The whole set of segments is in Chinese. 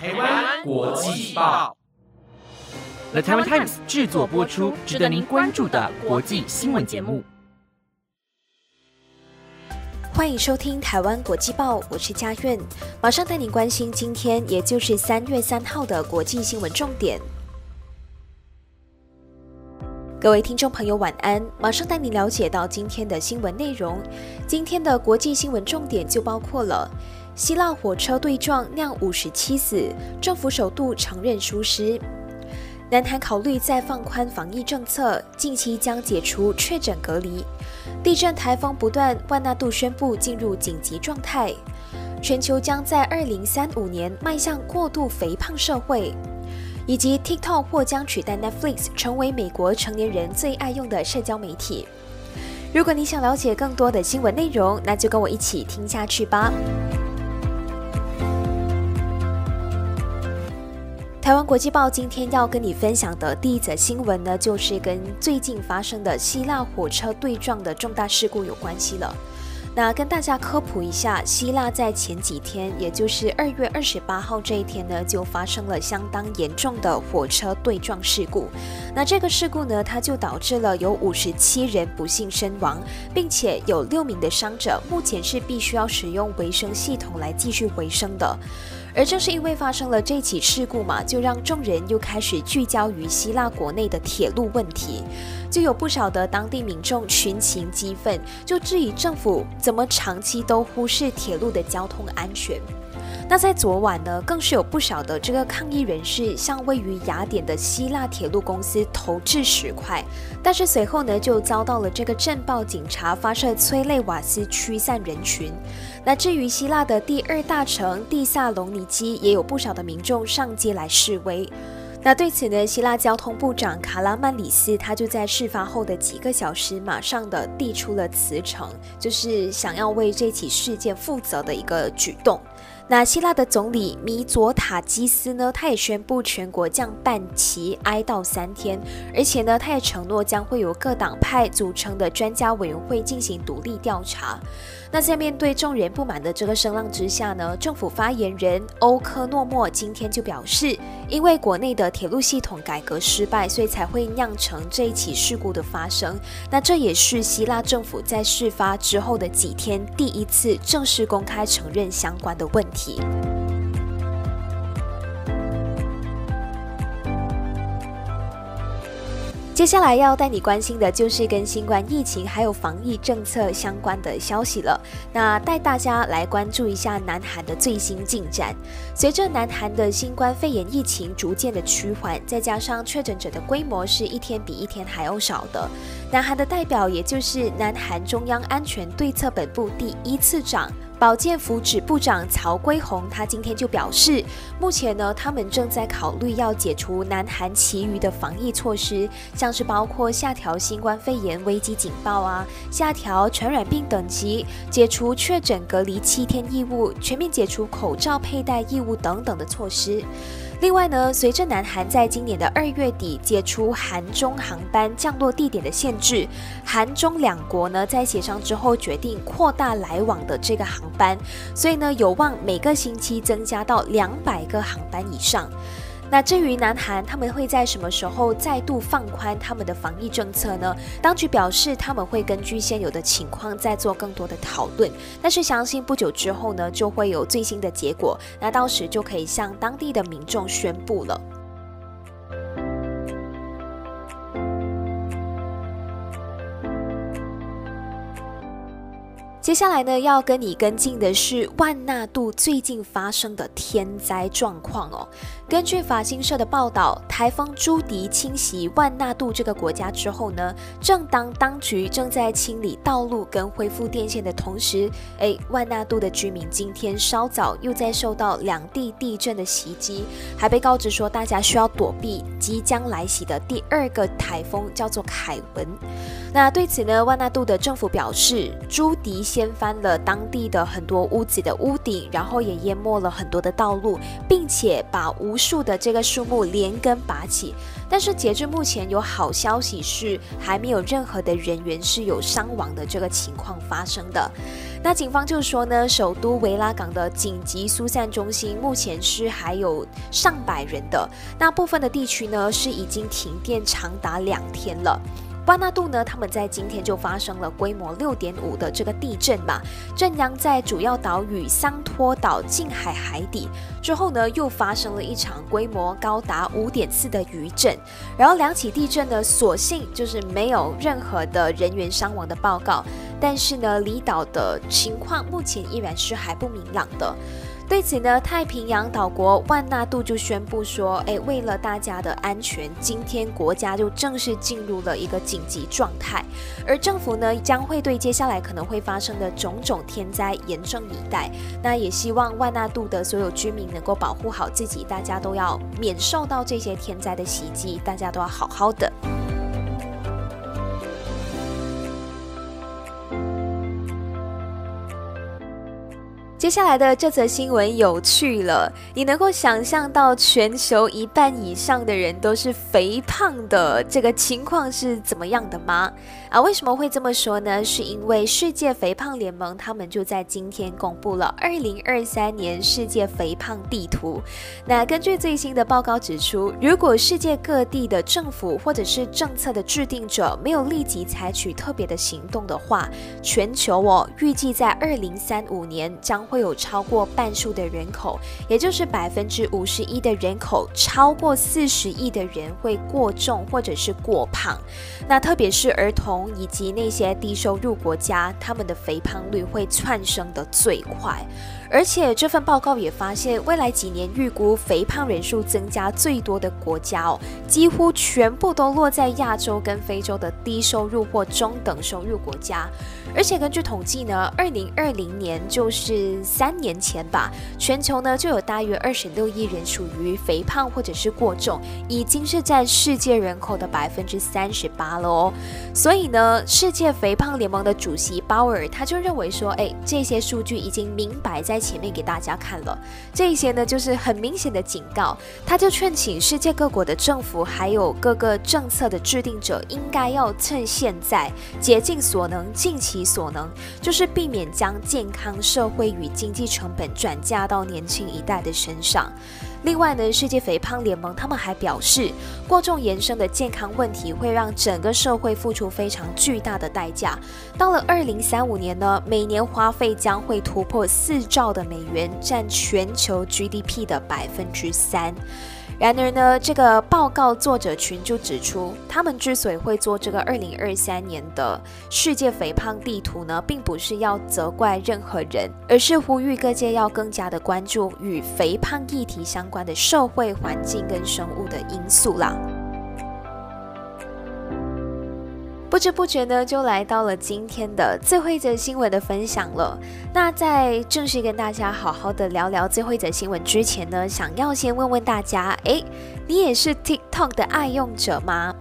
台湾国际报，The Taiwan Times 制作播出，值得您关注的国际新闻节目。欢迎收听台湾国际报，我是佳苑，马上带您关心今天，也就是三月三号的国际新闻重点。各位听众朋友，晚安！马上带你了解到今天的新闻内容。今天的国际新闻重点就包括了：希腊火车对撞酿五十七死，政府首度承认疏失；南韩考虑再放宽防疫政策，近期将解除确诊隔离；地震台风不断，万纳度宣布进入紧急状态；全球将在二零三五年迈向过度肥胖社会。以及 TikTok 或将取代 Netflix 成为美国成年人最爱用的社交媒体。如果你想了解更多的新闻内容，那就跟我一起听下去吧。台湾国际报今天要跟你分享的第一则新闻呢，就是跟最近发生的希腊火车对撞的重大事故有关系了。那跟大家科普一下，希腊在前几天，也就是二月二十八号这一天呢，就发生了相当严重的火车对撞事故。那这个事故呢，它就导致了有五十七人不幸身亡，并且有六名的伤者，目前是必须要使用维生系统来继续维生的。而正是因为发生了这起事故嘛，就让众人又开始聚焦于希腊国内的铁路问题，就有不少的当地民众群情激愤，就质疑政府怎么长期都忽视铁路的交通安全。那在昨晚呢，更是有不少的这个抗议人士向位于雅典的希腊铁路公司投掷石块，但是随后呢，就遭到了这个镇暴警察发射催泪瓦斯驱散人群。那至于希腊的第二大城蒂萨隆尼基，也有不少的民众上街来示威。那对此呢，希腊交通部长卡拉曼里斯他就在事发后的几个小时，马上的递出了辞呈，就是想要为这起事件负责的一个举动。那希腊的总理米佐塔基斯呢，他也宣布全国将办其哀悼三天，而且呢，他也承诺将会有各党派组成的专家委员会进行独立调查。那在面对众人不满的这个声浪之下呢，政府发言人欧科诺莫今天就表示，因为国内的铁路系统改革失败，所以才会酿成这一起事故的发生。那这也是希腊政府在事发之后的几天第一次正式公开承认相关的问题。接下来要带你关心的就是跟新冠疫情还有防疫政策相关的消息了。那带大家来关注一下南韩的最新进展。随着南韩的新冠肺炎疫情逐渐的趋缓，再加上确诊者的规模是一天比一天还要少的，南韩的代表也就是南韩中央安全对策本部第一次长。保健福祉部长曹圭宏，他今天就表示，目前呢，他们正在考虑要解除南韩其余的防疫措施，像是包括下调新冠肺炎危机警报啊，下调传染病等级，解除确诊隔离七天义务，全面解除口罩佩戴义务等等的措施。另外呢，随着南韩在今年的二月底解除韩中航班降落地点的限制，韩中两国呢在协商之后决定扩大来往的这个航班，所以呢有望每个星期增加到两百个航班以上。那至于南韩，他们会在什么时候再度放宽他们的防疫政策呢？当局表示他们会根据现有的情况再做更多的讨论，但是相信不久之后呢就会有最新的结果，那到时就可以向当地的民众宣布了。接下来呢，要跟你跟进的是万纳度最近发生的天灾状况哦。根据法新社的报道，台风朱迪侵袭万纳度这个国家之后呢，正当当局正在清理道路跟恢复电线的同时，哎，万纳度的居民今天稍早又在受到两地地震的袭击，还被告知说大家需要躲避即将来袭的第二个台风，叫做凯文。那对此呢，万纳度的政府表示，朱迪。掀翻了当地的很多屋子的屋顶，然后也淹没了很多的道路，并且把无数的这个树木连根拔起。但是截至目前，有好消息是还没有任何的人员是有伤亡的这个情况发生的。那警方就说呢，首都维拉港的紧急疏散中心目前是还有上百人的，那部分的地区呢是已经停电长达两天了。巴纳度呢，他们在今天就发生了规模六点五的这个地震嘛，震央在主要岛屿桑托岛近海海底。之后呢，又发生了一场规模高达五点四的余震。然后两起地震呢，所幸就是没有任何的人员伤亡的报告，但是呢，离岛的情况目前依然是还不明朗的。对此呢，太平洋岛国万纳度就宣布说：“哎，为了大家的安全，今天国家就正式进入了一个紧急状态，而政府呢将会对接下来可能会发生的种种天灾严阵以待。那也希望万纳度的所有居民能够保护好自己，大家都要免受到这些天灾的袭击，大家都要好好的。”接下来的这则新闻有趣了，你能够想象到全球一半以上的人都是肥胖的这个情况是怎么样的吗？啊，为什么会这么说呢？是因为世界肥胖联盟他们就在今天公布了二零二三年世界肥胖地图。那根据最新的报告指出，如果世界各地的政府或者是政策的制定者没有立即采取特别的行动的话，全球哦预计在二零三五年将。会有超过半数的人口，也就是百分之五十一的人口，超过四十亿的人会过重或者是过胖。那特别是儿童以及那些低收入国家，他们的肥胖率会窜升的最快。而且这份报告也发现，未来几年预估肥胖人数增加最多的国家哦，几乎全部都落在亚洲跟非洲的低收入或中等收入国家。而且根据统计呢，二零二零年就是三年前吧，全球呢就有大约二十六亿人属于肥胖或者是过重，已经是占世界人口的百分之三十八了哦。所以呢，世界肥胖联盟的主席鲍尔他就认为说，哎，这些数据已经明摆在。前面给大家看了这一些呢，就是很明显的警告。他就劝请世界各国的政府，还有各个政策的制定者，应该要趁现在竭尽所能、尽其所能，就是避免将健康、社会与经济成本转嫁到年轻一代的身上。另外呢，世界肥胖联盟他们还表示，过重延伸的健康问题会让整个社会付出非常巨大的代价。到了二零三五年呢，每年花费将会突破四兆的美元，占全球 GDP 的百分之三。然而呢，这个报告作者群就指出，他们之所以会做这个二零二三年的世界肥胖地图呢，并不是要责怪任何人，而是呼吁各界要更加的关注与肥胖议题相关的社会环境跟生物的因素啦。不知不觉呢，就来到了今天的最后一则新闻的分享了。那在正式跟大家好好的聊聊最后一则新闻之前呢，想要先问问大家，诶，你也是 TikTok 的爱用者吗？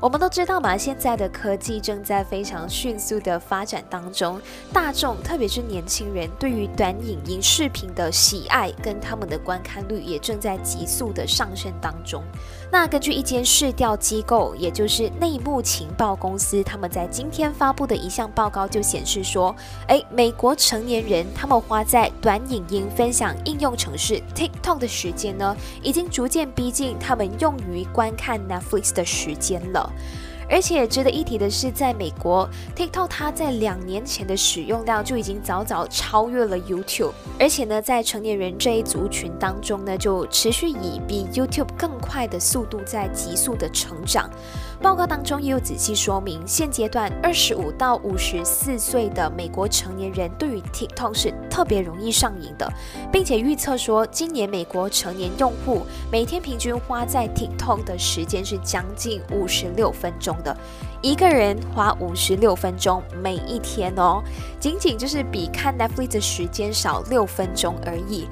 我们都知道嘛，现在的科技正在非常迅速的发展当中，大众特别是年轻人对于短影音视频的喜爱跟他们的观看率也正在急速的上升当中。那根据一间市调机构，也就是内幕情报公司，他们在今天发布的一项报告就显示说，诶，美国成年人他们花在短影音分享应用程式 TikTok 的时间呢，已经逐渐逼近他们用于观看 Netflix 的时间了。而且值得一提的是，在美国，TikTok 它在两年前的使用量就已经早早超越了 YouTube，而且呢，在成年人这一族群当中呢，就持续以比 YouTube 更快的速度在急速的成长。报告当中也有仔细说明，现阶段二十五到五十四岁的美国成年人对于 TikTok 是特别容易上瘾的，并且预测说，今年美国成年用户每天平均花在 TikTok 的时间是将近五十六分钟的，一个人花五十六分钟每一天哦，仅仅就是比看 Netflix 的时间少六分钟而已。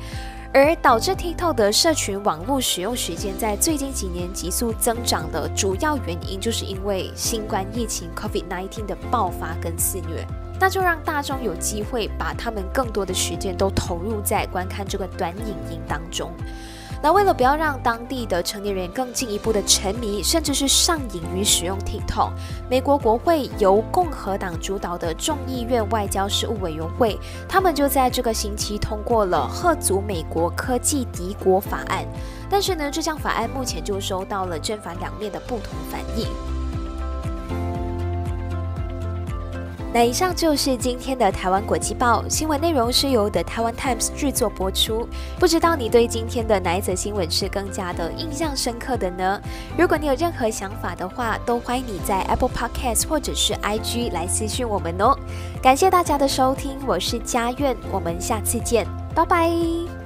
而导致 TikTok 的社群网络使用时间在最近几年急速增长的主要原因，就是因为新冠疫情 COVID-19 的爆发跟肆虐。那就让大众有机会把他们更多的时间都投入在观看这个短影音当中。那为了不要让当地的成年人更进一步的沉迷，甚至是上瘾于使用 TikTok，美国国会由共和党主导的众议院外交事务委员会，他们就在这个星期通过了贺阻美国科技敌国法案。但是呢，这项法案目前就收到了正反两面的不同反应。那以上就是今天的台湾国际报新闻内容，是由的台湾 Times 制作播出。不知道你对今天的哪一则新闻是更加的印象深刻的呢？如果你有任何想法的话，都欢迎你在 Apple Podcast 或者是 IG 来私讯我们哦。感谢大家的收听，我是佳苑，我们下次见，拜拜。